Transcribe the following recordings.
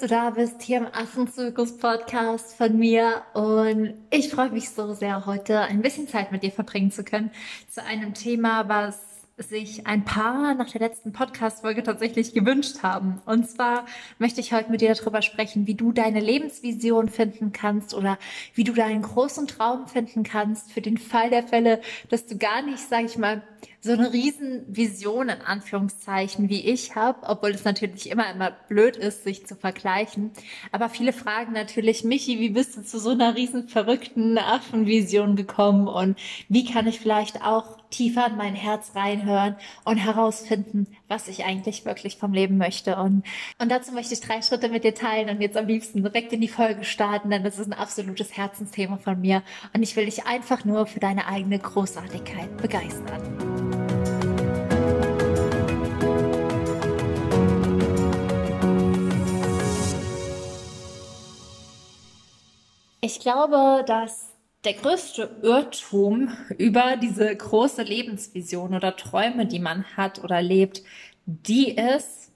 du da bist hier im Affenzirkus-Podcast von mir. Und ich freue mich so sehr, heute ein bisschen Zeit mit dir verbringen zu können zu einem Thema, was sich ein paar nach der letzten Podcast-Folge tatsächlich gewünscht haben. Und zwar möchte ich heute mit dir darüber sprechen, wie du deine Lebensvision finden kannst oder wie du deinen großen Traum finden kannst für den Fall der Fälle, dass du gar nicht, sage ich mal, so eine Riesenvision in Anführungszeichen wie ich habe, obwohl es natürlich immer immer blöd ist, sich zu vergleichen. Aber viele fragen natürlich, Michi, wie bist du zu so einer riesen verrückten Affenvision gekommen und wie kann ich vielleicht auch tiefer in mein Herz reinhören und herausfinden, was ich eigentlich wirklich vom Leben möchte. Und, und dazu möchte ich drei Schritte mit dir teilen und jetzt am liebsten direkt in die Folge starten, denn das ist ein absolutes Herzensthema von mir und ich will dich einfach nur für deine eigene Großartigkeit begeistern. Ich glaube, dass der größte Irrtum über diese große Lebensvision oder Träume, die man hat oder lebt, die ist,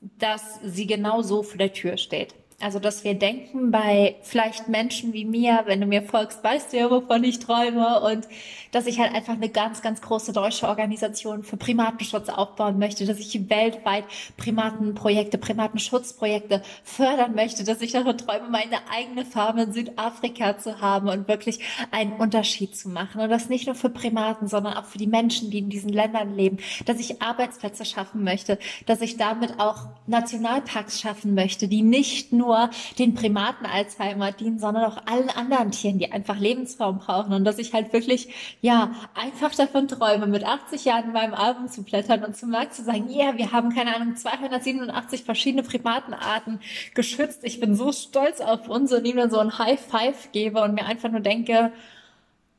dass sie genau so vor der Tür steht. Also, dass wir denken bei vielleicht Menschen wie mir, wenn du mir folgst, weißt du ja, wovon ich träume und dass ich halt einfach eine ganz, ganz große deutsche Organisation für Primatenschutz aufbauen möchte, dass ich weltweit Primatenprojekte, Primatenschutzprojekte fördern möchte, dass ich davon träume, meine eigene Farm in Südafrika zu haben und wirklich einen Unterschied zu machen. Und das nicht nur für Primaten, sondern auch für die Menschen, die in diesen Ländern leben, dass ich Arbeitsplätze schaffen möchte, dass ich damit auch Nationalparks schaffen möchte, die nicht nur nur den Primaten Alzheimer dienen, sondern auch allen anderen Tieren, die einfach Lebensraum brauchen. Und dass ich halt wirklich, ja, einfach davon träume, mit 80 Jahren in meinem Album zu blättern und zum Markt zu sagen, ja, yeah, wir haben, keine Ahnung, 287 verschiedene Primatenarten geschützt. Ich bin so stolz auf uns und ihm dann so ein High Five gebe und mir einfach nur denke,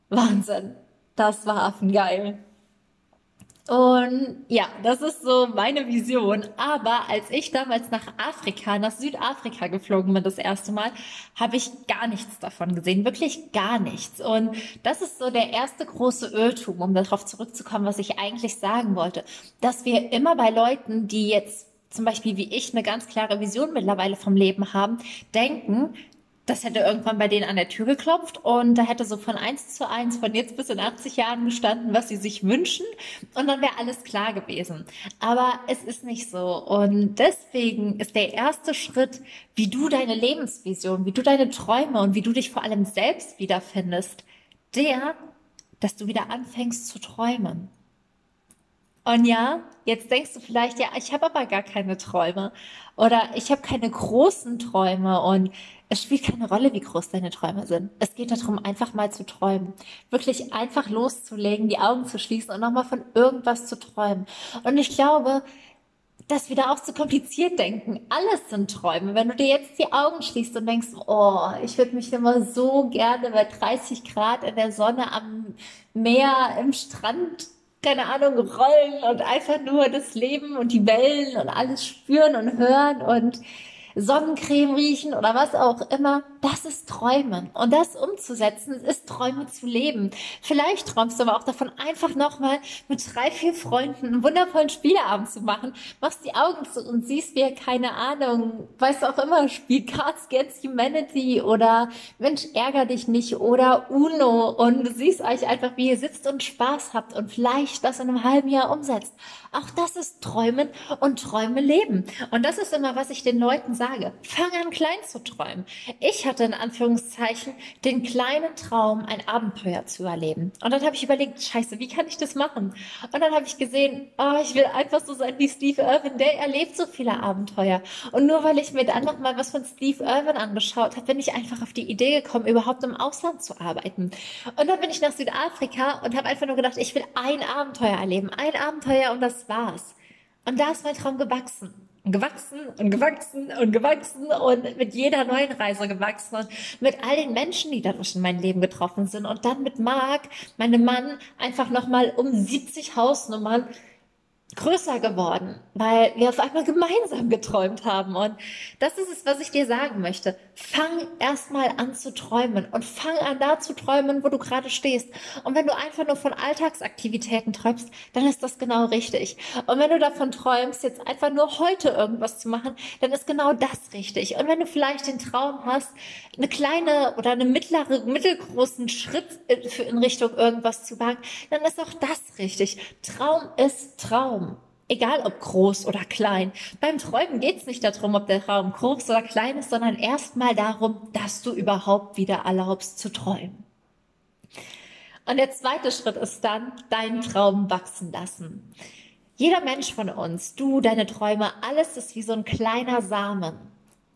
Wahnsinn, das war affengeil. Und ja, das ist so meine Vision. Aber als ich damals nach Afrika, nach Südafrika geflogen bin, das erste Mal, habe ich gar nichts davon gesehen. Wirklich gar nichts. Und das ist so der erste große Irrtum, um darauf zurückzukommen, was ich eigentlich sagen wollte. Dass wir immer bei Leuten, die jetzt zum Beispiel wie ich eine ganz klare Vision mittlerweile vom Leben haben, denken, das hätte irgendwann bei denen an der Tür geklopft und da hätte so von eins zu eins von jetzt bis in 80 Jahren gestanden, was sie sich wünschen und dann wäre alles klar gewesen. Aber es ist nicht so und deswegen ist der erste Schritt, wie du deine Lebensvision, wie du deine Träume und wie du dich vor allem selbst wiederfindest, der, dass du wieder anfängst zu träumen. Und ja, jetzt denkst du vielleicht, ja, ich habe aber gar keine Träume oder ich habe keine großen Träume und es spielt keine Rolle, wie groß deine Träume sind. Es geht darum, einfach mal zu träumen. Wirklich einfach loszulegen, die Augen zu schließen und nochmal von irgendwas zu träumen. Und ich glaube, dass wir da auch zu kompliziert denken. Alles sind Träume. Wenn du dir jetzt die Augen schließt und denkst, oh, ich würde mich immer so gerne bei 30 Grad in der Sonne am Meer, im Strand keine Ahnung, rollen und einfach nur das Leben und die Wellen und alles spüren und hören und Sonnencreme riechen oder was auch immer, das ist Träumen. Und das umzusetzen, ist Träume zu leben. Vielleicht träumst du aber auch davon, einfach nochmal mit drei, vier Freunden einen wundervollen Spieleabend zu machen, machst die Augen zu und siehst, wie keine Ahnung, weißt du auch immer, spielt Cards Against Humanity oder Mensch, ärger dich nicht oder Uno und siehst euch einfach, wie ihr sitzt und Spaß habt und vielleicht das in einem halben Jahr umsetzt. Auch das ist Träumen und Träume leben. Und das ist immer, was ich den Leuten sage. Fang an, klein zu träumen. Ich hatte in Anführungszeichen den kleinen Traum, ein Abenteuer zu erleben. Und dann habe ich überlegt, scheiße, wie kann ich das machen? Und dann habe ich gesehen, oh, ich will einfach so sein wie Steve Irwin, der erlebt so viele Abenteuer. Und nur weil ich mir dann noch mal was von Steve Irwin angeschaut habe, bin ich einfach auf die Idee gekommen, überhaupt im Ausland zu arbeiten. Und dann bin ich nach Südafrika und habe einfach nur gedacht, ich will ein Abenteuer erleben, ein Abenteuer und das war's. Und da ist mein Traum gewachsen gewachsen und gewachsen und gewachsen und mit jeder neuen Reise gewachsen und mit all den Menschen, die dadurch in mein Leben getroffen sind. Und dann mit Marc, meinem Mann, einfach nochmal um 70 Hausnummern größer geworden, weil wir auf einmal gemeinsam geträumt haben. Und das ist es, was ich dir sagen möchte. Fang erstmal an zu träumen und fang an da zu träumen, wo du gerade stehst. Und wenn du einfach nur von Alltagsaktivitäten träumst, dann ist das genau richtig. Und wenn du davon träumst, jetzt einfach nur heute irgendwas zu machen, dann ist genau das richtig. Und wenn du vielleicht den Traum hast, eine kleine oder eine mittlere, mittelgroßen Schritt in Richtung irgendwas zu wagen, dann ist auch das richtig. Traum ist Traum. Egal ob groß oder klein. Beim Träumen geht es nicht darum, ob der Raum groß oder klein ist, sondern erstmal darum, dass du überhaupt wieder erlaubst zu träumen. Und der zweite Schritt ist dann, deinen Traum wachsen lassen. Jeder Mensch von uns, du, deine Träume, alles ist wie so ein kleiner Samen.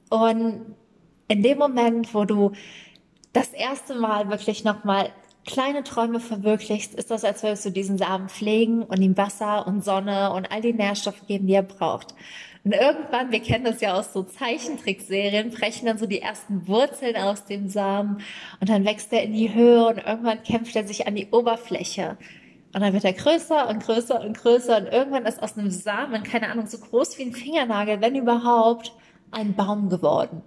Und in dem Moment, wo du das erste Mal wirklich nochmal kleine Träume verwirklichst, ist das, als würdest du diesen Samen pflegen und ihm Wasser und Sonne und all die Nährstoffe geben, die er braucht. Und irgendwann, wir kennen das ja aus so Zeichentrickserien, brechen dann so die ersten Wurzeln aus dem Samen und dann wächst er in die Höhe und irgendwann kämpft er sich an die Oberfläche. Und dann wird er größer und größer und größer und irgendwann ist aus einem Samen, keine Ahnung, so groß wie ein Fingernagel, wenn überhaupt, ein Baum geworden.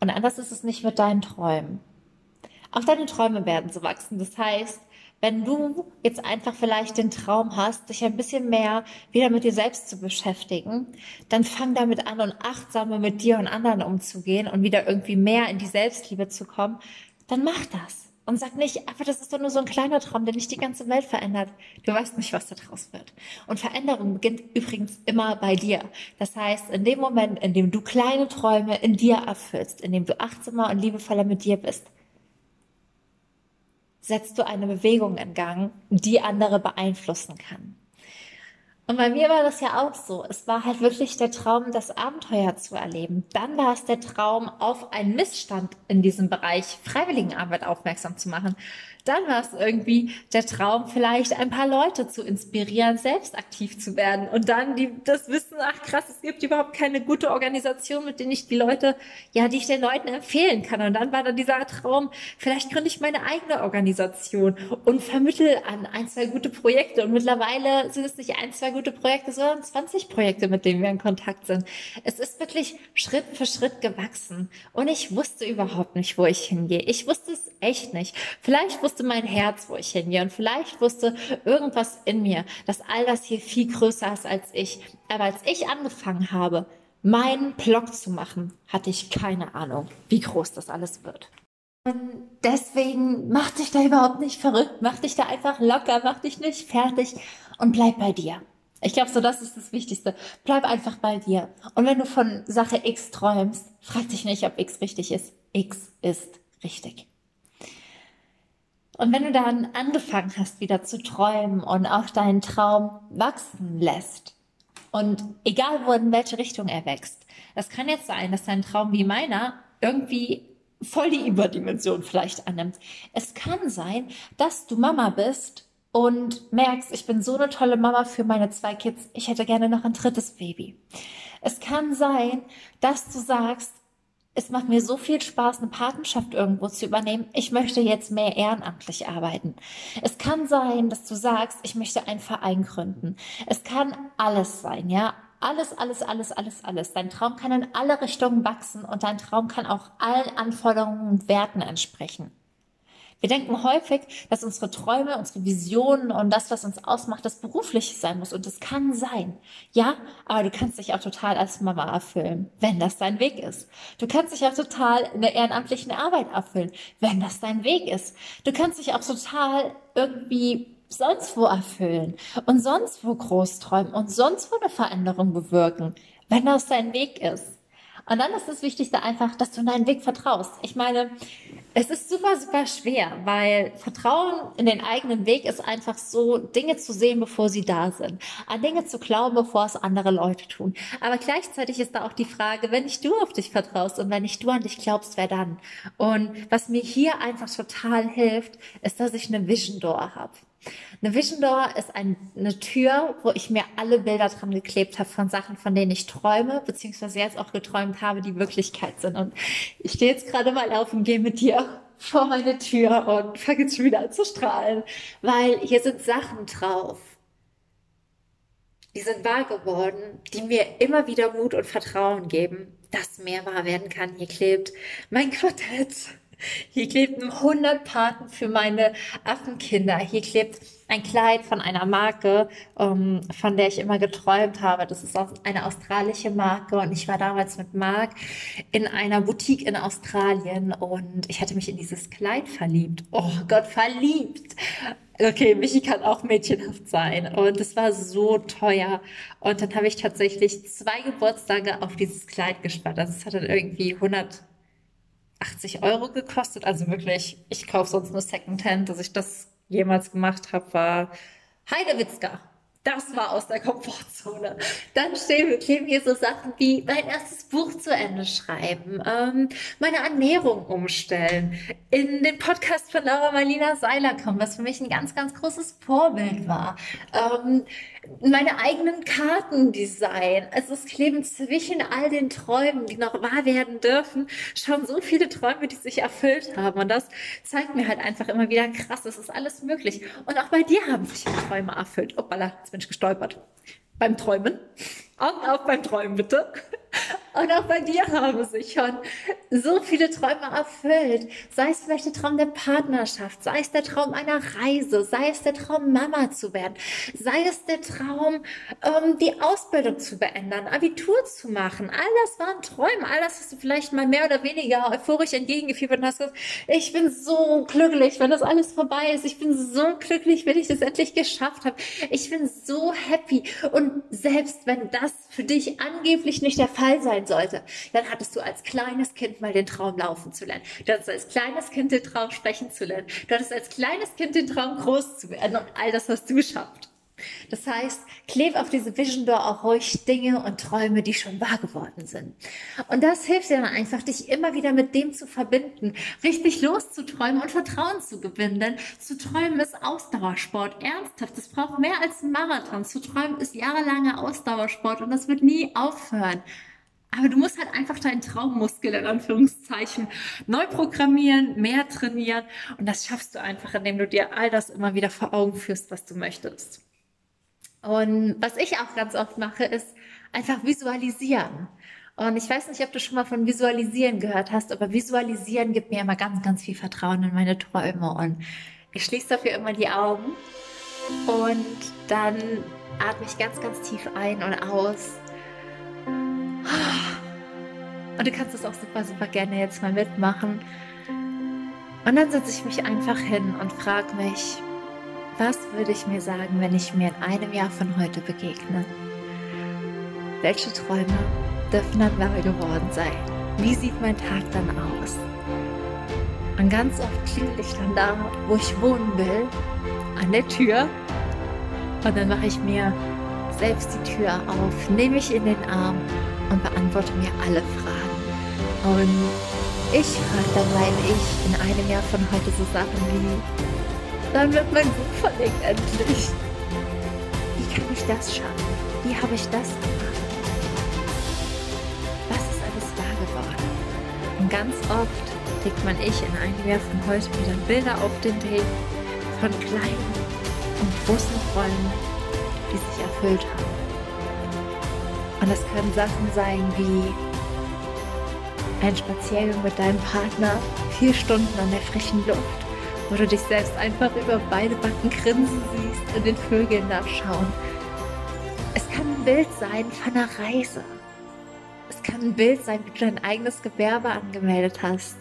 Und anders ist es nicht mit deinen Träumen. Auch deine Träume werden so wachsen. Das heißt, wenn du jetzt einfach vielleicht den Traum hast, dich ein bisschen mehr wieder mit dir selbst zu beschäftigen, dann fang damit an und achtsamer mit dir und anderen umzugehen und wieder irgendwie mehr in die Selbstliebe zu kommen, dann mach das. Und sag nicht, aber das ist doch nur so ein kleiner Traum, der nicht die ganze Welt verändert. Du weißt nicht, was da draus wird. Und Veränderung beginnt übrigens immer bei dir. Das heißt, in dem Moment, in dem du kleine Träume in dir erfüllst, in dem du achtsamer und liebevoller mit dir bist, setzt du eine Bewegung in Gang, die andere beeinflussen kann. Und bei mir war das ja auch so. Es war halt wirklich der Traum, das Abenteuer zu erleben. Dann war es der Traum, auf einen Missstand in diesem Bereich Freiwilligenarbeit aufmerksam zu machen. Dann war es irgendwie der Traum, vielleicht ein paar Leute zu inspirieren, selbst aktiv zu werden. Und dann die, das Wissen, ach krass, es gibt überhaupt keine gute Organisation, mit denen ich die Leute, ja, die ich den Leuten empfehlen kann. Und dann war da dieser Traum, vielleicht gründe ich meine eigene Organisation und vermittel an ein, zwei gute Projekte. Und mittlerweile sind es nicht ein, zwei gute Projekte, sondern 20 Projekte, mit denen wir in Kontakt sind. Es ist wirklich Schritt für Schritt gewachsen. Und ich wusste überhaupt nicht, wo ich hingehe. Ich wusste es echt nicht. Vielleicht wusste wusste mein Herz, wo ich hingehe und vielleicht wusste irgendwas in mir, dass all das hier viel größer ist als ich. Aber als ich angefangen habe, meinen Blog zu machen, hatte ich keine Ahnung, wie groß das alles wird. Und deswegen mach dich da überhaupt nicht verrückt, mach dich da einfach locker, mach dich nicht fertig und bleib bei dir. Ich glaube, so das ist das Wichtigste. Bleib einfach bei dir. Und wenn du von Sache X träumst, frag dich nicht, ob X richtig ist. X ist richtig. Und wenn du dann angefangen hast, wieder zu träumen und auch deinen Traum wachsen lässt, und egal wo in welche Richtung er wächst, das kann jetzt sein, dass dein Traum wie meiner irgendwie voll die Überdimension vielleicht annimmt. Es kann sein, dass du Mama bist und merkst, ich bin so eine tolle Mama für meine zwei Kids, ich hätte gerne noch ein drittes Baby. Es kann sein, dass du sagst, es macht mir so viel Spaß, eine Patenschaft irgendwo zu übernehmen. Ich möchte jetzt mehr ehrenamtlich arbeiten. Es kann sein, dass du sagst, ich möchte einen Verein gründen. Es kann alles sein, ja. Alles, alles, alles, alles, alles. Dein Traum kann in alle Richtungen wachsen und dein Traum kann auch allen Anforderungen und Werten entsprechen. Wir denken häufig, dass unsere Träume, unsere Visionen und das, was uns ausmacht, das Berufliche sein muss. Und das kann sein. Ja, aber du kannst dich auch total als Mama erfüllen, wenn das dein Weg ist. Du kannst dich auch total in der ehrenamtlichen Arbeit erfüllen, wenn das dein Weg ist. Du kannst dich auch total irgendwie sonst wo erfüllen und sonst wo groß träumen und sonst wo eine Veränderung bewirken, wenn das dein Weg ist. Und dann ist das Wichtigste einfach, dass du in deinen Weg vertraust. Ich meine, es ist super, super schwer, weil Vertrauen in den eigenen Weg ist einfach so, Dinge zu sehen, bevor sie da sind. An Dinge zu glauben, bevor es andere Leute tun. Aber gleichzeitig ist da auch die Frage, wenn nicht du auf dich vertraust und wenn nicht du an dich glaubst, wer dann? Und was mir hier einfach total hilft, ist, dass ich eine Vision Door habe. Eine Vision Door ist ein, eine Tür, wo ich mir alle Bilder dran geklebt habe von Sachen, von denen ich träume, beziehungsweise jetzt auch geträumt habe, die Wirklichkeit sind. Und ich stehe jetzt gerade mal auf und gehe mit dir vor meine Tür und fange jetzt wieder an zu strahlen, weil hier sind Sachen drauf, die sind wahr geworden, die mir immer wieder Mut und Vertrauen geben, dass mehr wahr werden kann. Hier klebt mein Quartett. Hier klebten 100 Paten für meine Affenkinder. Hier klebt ein Kleid von einer Marke, ähm, von der ich immer geträumt habe. Das ist eine australische Marke und ich war damals mit Marc in einer Boutique in Australien und ich hatte mich in dieses Kleid verliebt. Oh Gott, verliebt! Okay, Michi kann auch mädchenhaft sein und es war so teuer und dann habe ich tatsächlich zwei Geburtstage auf dieses Kleid gespart. Also es hat dann irgendwie 100 80 Euro gekostet. Also wirklich, ich kaufe sonst nur Secondhand. Dass ich das jemals gemacht habe, war Heidewitzka. Das war aus der Komfortzone. Dann stehen, kleben hier so Sachen wie mein erstes Buch zu Ende schreiben, ähm, meine Ernährung umstellen, in den Podcast von Laura Marlina Seiler kommen, was für mich ein ganz, ganz großes Vorbild war. Ähm, meine eigenen Karten design. Also es kleben zwischen all den Träumen, die noch wahr werden dürfen, schon so viele Träume, die sich erfüllt haben. Und das zeigt mir halt einfach immer wieder krass, es ist alles möglich. Und auch bei dir haben sich die Träume erfüllt. Hoppala, bin ich gestolpert. Beim Träumen. Augen auf beim Träumen, bitte. Und auch bei dir haben sich schon so viele Träume erfüllt. Sei es vielleicht der Traum der Partnerschaft, sei es der Traum einer Reise, sei es der Traum, Mama zu werden, sei es der Traum, ähm, die Ausbildung zu beenden, Abitur zu machen. All das waren Träume. All das hast du vielleicht mal mehr oder weniger euphorisch entgegengefiebert und hast gesagt, ich bin so glücklich, wenn das alles vorbei ist. Ich bin so glücklich, wenn ich das endlich geschafft habe. Ich bin so happy. Und selbst wenn das für dich angeblich nicht der Fall sein sein sollte, dann hattest du als kleines Kind mal den Traum laufen zu lernen. Du hattest als kleines Kind den Traum sprechen zu lernen. Du hattest als kleines Kind den Traum groß zu werden und all das hast du geschafft. Das heißt, kleb auf diese Vision Door auch ruhig Dinge und Träume, die schon wahr geworden sind. Und das hilft dir dann einfach, dich immer wieder mit dem zu verbinden, richtig loszuträumen und Vertrauen zu gewinnen. Denn zu träumen ist Ausdauersport. Ernsthaft, es braucht mehr als ein Marathon. Zu träumen ist jahrelanger Ausdauersport und das wird nie aufhören. Aber du musst halt einfach deinen Traummuskel in Anführungszeichen neu programmieren, mehr trainieren. Und das schaffst du einfach, indem du dir all das immer wieder vor Augen führst, was du möchtest. Und was ich auch ganz oft mache, ist einfach visualisieren. Und ich weiß nicht, ob du schon mal von Visualisieren gehört hast, aber Visualisieren gibt mir immer ganz, ganz viel Vertrauen in meine Träume. Und ich schließe dafür immer die Augen und dann atme ich ganz, ganz tief ein und aus und du kannst das auch super, super gerne jetzt mal mitmachen. Und dann setze ich mich einfach hin und frage mich, was würde ich mir sagen, wenn ich mir in einem Jahr von heute begegne? Welche Träume dürfen dann wahr geworden sein? Wie sieht mein Tag dann aus? Und ganz oft klingel ich dann da, wo ich wohnen will, an der Tür. Und dann mache ich mir selbst die Tür auf, nehme mich in den Arm und beantworte mir alle Fragen. Und ich frage dann mein Ich in einem Jahr von heute so Sachen wie, dann wird mein Buch verlegt endlich. Wie kann ich das schaffen? Wie habe ich das gemacht? Was ist alles wahr geworden? Und ganz oft legt mein Ich in einem Jahr von heute wieder Bilder auf den Weg von kleinen und großen Träumen, die sich erfüllt haben. Und es können Sachen sein wie ein Spaziergang mit deinem Partner, vier Stunden an der frischen Luft, wo du dich selbst einfach über beide Backen grinsen siehst und den Vögeln nachschauen. Es kann ein Bild sein von einer Reise. Es kann ein Bild sein, wie du dein eigenes Gewerbe angemeldet hast.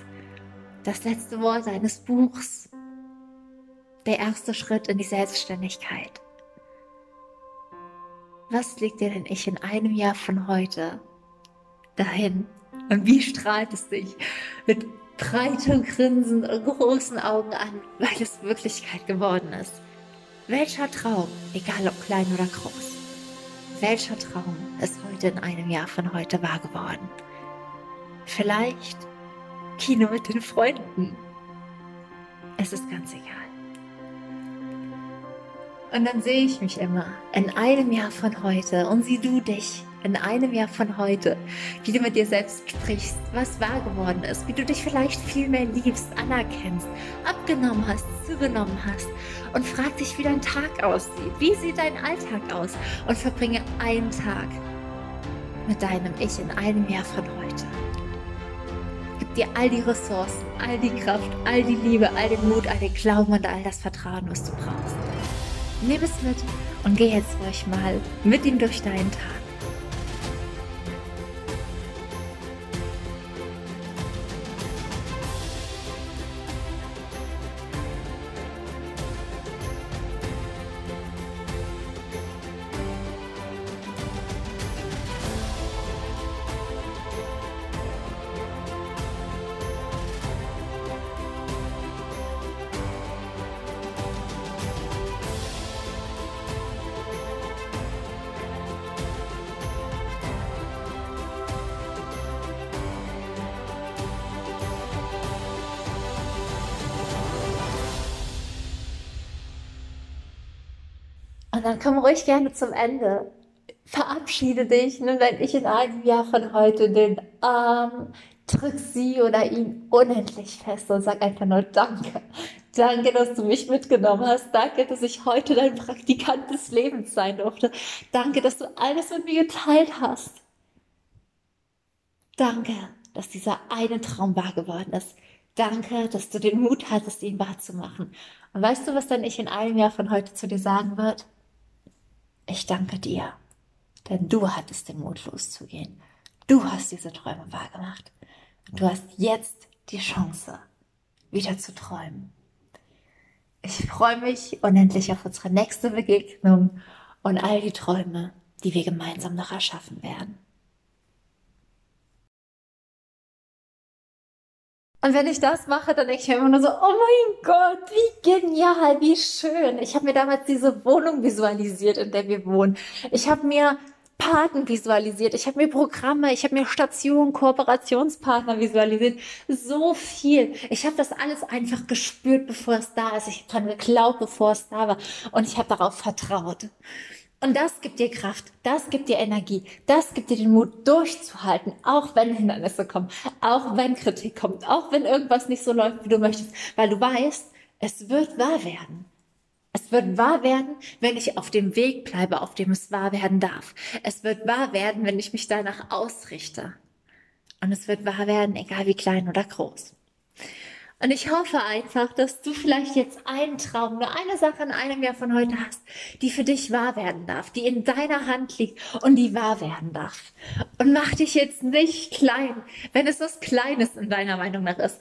Das letzte Wort deines Buchs. Der erste Schritt in die Selbstständigkeit. Was liegt dir denn ich in einem Jahr von heute dahin? Und wie strahlt es dich mit breitem Grinsen und großen Augen an, weil es Wirklichkeit geworden ist? Welcher Traum, egal ob klein oder groß, welcher Traum ist heute in einem Jahr von heute wahr geworden? Vielleicht Kino mit den Freunden. Es ist ganz egal. Und dann sehe ich mich immer in einem Jahr von heute und sieh du dich in einem Jahr von heute, wie du mit dir selbst sprichst, was wahr geworden ist, wie du dich vielleicht viel mehr liebst, anerkennst, abgenommen hast, zugenommen hast und frag dich, wie dein Tag aussieht. Wie sieht dein Alltag aus? Und verbringe einen Tag mit deinem Ich in einem Jahr von heute. Gib dir all die Ressourcen, all die Kraft, all die Liebe, all den Mut, all den Glauben und all das Vertrauen, was du brauchst. Nimm es mit und geh jetzt ruhig mal mit ihm durch deinen Tag. Dann komm ruhig gerne zum Ende. Verabschiede dich, nimm dein Ich in einem Jahr von heute den Arm, drück sie oder ihn unendlich fest und sag einfach nur Danke. Danke, dass du mich mitgenommen hast. Danke, dass ich heute dein Praktikant des Lebens sein durfte. Danke, dass du alles mit mir geteilt hast. Danke, dass dieser eine Traum wahr geworden ist. Danke, dass du den Mut hattest, ihn wahrzumachen. Und weißt du, was dein Ich in einem Jahr von heute zu dir sagen wird? Ich danke dir, denn du hattest den Mut loszugehen. Du hast diese Träume wahrgemacht. Du hast jetzt die Chance, wieder zu träumen. Ich freue mich unendlich auf unsere nächste Begegnung und all die Träume, die wir gemeinsam noch erschaffen werden. Und wenn ich das mache, dann denke ich mir immer nur so, oh mein Gott, wie genial, wie schön. Ich habe mir damals diese Wohnung visualisiert, in der wir wohnen. Ich habe mir Paten visualisiert, ich habe mir Programme, ich habe mir Stationen, Kooperationspartner visualisiert. So viel. Ich habe das alles einfach gespürt, bevor es da ist. Ich habe dran geglaubt, bevor es da war. Und ich habe darauf vertraut. Und das gibt dir Kraft, das gibt dir Energie, das gibt dir den Mut durchzuhalten, auch wenn Hindernisse kommen, auch wenn Kritik kommt, auch wenn irgendwas nicht so läuft, wie du möchtest, weil du weißt, es wird wahr werden. Es wird wahr werden, wenn ich auf dem Weg bleibe, auf dem es wahr werden darf. Es wird wahr werden, wenn ich mich danach ausrichte. Und es wird wahr werden, egal wie klein oder groß. Und ich hoffe einfach, dass du vielleicht jetzt einen Traum, nur eine Sache in einem Jahr von heute hast, die für dich wahr werden darf, die in deiner Hand liegt und die wahr werden darf. Und mach dich jetzt nicht klein, wenn es was Kleines in deiner Meinung nach ist,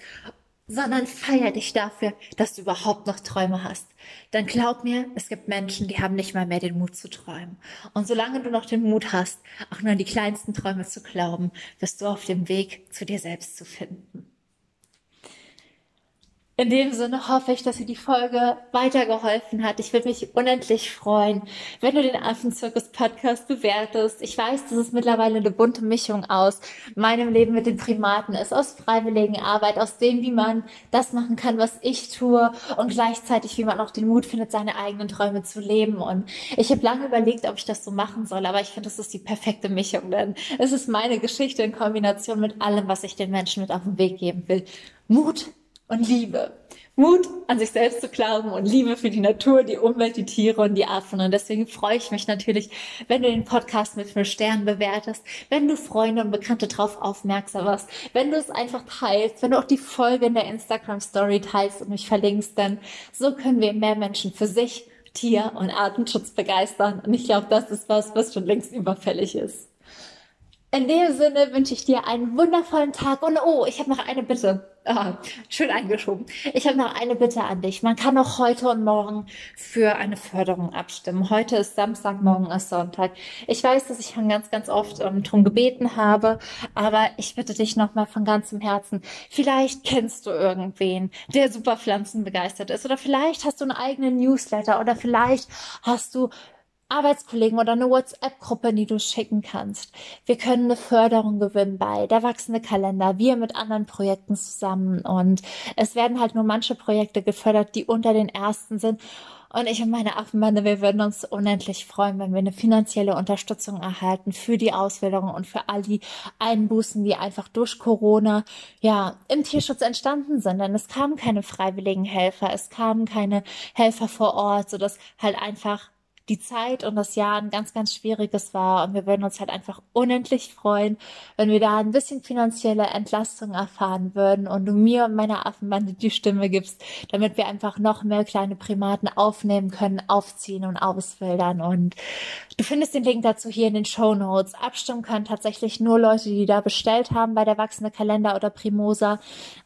sondern feier dich dafür, dass du überhaupt noch Träume hast. Dann glaub mir, es gibt Menschen, die haben nicht mal mehr den Mut zu träumen. Und solange du noch den Mut hast, auch nur an die kleinsten Träume zu glauben, wirst du auf dem Weg zu dir selbst zu finden. In dem Sinne hoffe ich, dass dir die Folge weitergeholfen hat. Ich würde mich unendlich freuen, wenn du den Affenzirkus Podcast bewertest. Ich weiß, dass es mittlerweile eine bunte Mischung aus meinem Leben mit den Primaten ist, aus freiwilligen Arbeit, aus dem, wie man das machen kann, was ich tue und gleichzeitig, wie man auch den Mut findet, seine eigenen Träume zu leben. Und ich habe lange überlegt, ob ich das so machen soll, aber ich finde, das ist die perfekte Mischung, denn es ist meine Geschichte in Kombination mit allem, was ich den Menschen mit auf den Weg geben will. Mut und Liebe. Mut an sich selbst zu glauben und Liebe für die Natur, die Umwelt, die Tiere und die Affen. Und deswegen freue ich mich natürlich, wenn du den Podcast mit fünf Sternen bewertest, wenn du Freunde und Bekannte drauf aufmerksam machst, wenn du es einfach teilst, wenn du auch die Folge in der Instagram Story teilst und mich verlinkst, denn so können wir mehr Menschen für sich, Tier- und Artenschutz begeistern. Und ich glaube, das ist was, was schon längst überfällig ist. In dem Sinne wünsche ich dir einen wundervollen Tag und oh, ich habe noch eine Bitte. Ah, schön eingeschoben. Ich habe noch eine Bitte an dich. Man kann auch heute und morgen für eine Förderung abstimmen. Heute ist Samstag, morgen ist Sonntag. Ich weiß, dass ich schon ganz, ganz oft ähm, drum gebeten habe, aber ich bitte dich nochmal von ganzem Herzen. Vielleicht kennst du irgendwen, der super Pflanzen begeistert ist oder vielleicht hast du einen eigenen Newsletter oder vielleicht hast du Arbeitskollegen oder eine WhatsApp-Gruppe, die du schicken kannst. Wir können eine Förderung gewinnen bei der wachsende Kalender, wir mit anderen Projekten zusammen und es werden halt nur manche Projekte gefördert, die unter den ersten sind. Und ich und meine Affenbande, wir würden uns unendlich freuen, wenn wir eine finanzielle Unterstützung erhalten für die Ausbildung und für all die Einbußen, die einfach durch Corona ja im Tierschutz entstanden sind. Denn es kamen keine freiwilligen Helfer, es kamen keine Helfer vor Ort, sodass halt einfach die Zeit und das Jahr ein ganz, ganz schwieriges war. Und wir würden uns halt einfach unendlich freuen, wenn wir da ein bisschen finanzielle Entlastung erfahren würden und du mir und meiner Affenbande die Stimme gibst, damit wir einfach noch mehr kleine Primaten aufnehmen können, aufziehen und auswildern. Und du findest den Link dazu hier in den Show Notes. Abstimmen können tatsächlich nur Leute, die da bestellt haben bei der Wachsende Kalender oder Primosa.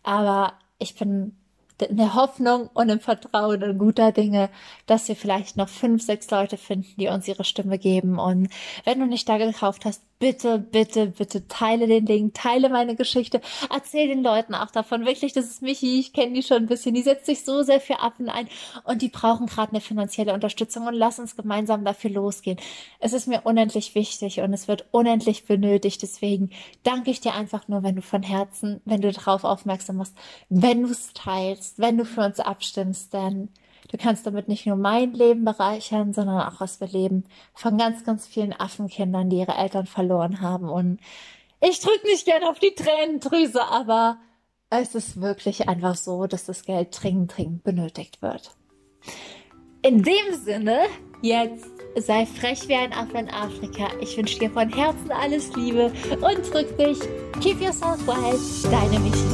Aber ich bin in der Hoffnung und im Vertrauen und guter Dinge, dass wir vielleicht noch fünf, sechs Leute finden, die uns ihre Stimme geben. Und wenn du nicht da gekauft hast, bitte, bitte, bitte teile den Link, teile meine Geschichte, erzähl den Leuten auch davon. Wirklich, das ist Michi, ich kenne die schon ein bisschen, die setzt sich so sehr für Affen ein und die brauchen gerade eine finanzielle Unterstützung und lass uns gemeinsam dafür losgehen. Es ist mir unendlich wichtig und es wird unendlich benötigt. Deswegen danke ich dir einfach nur, wenn du von Herzen, wenn du darauf aufmerksam machst, wenn du es teilst, wenn du für uns abstimmst, denn Du kannst damit nicht nur mein Leben bereichern, sondern auch das Leben von ganz, ganz vielen Affenkindern, die ihre Eltern verloren haben. Und ich drücke nicht gern auf die Tränendrüse, aber es ist wirklich einfach so, dass das Geld dringend, dringend benötigt wird. In dem Sinne, jetzt sei frech wie ein Affe in Afrika. Ich wünsche dir von Herzen alles Liebe und drück dich. Keep yourself wild. Deine Michi.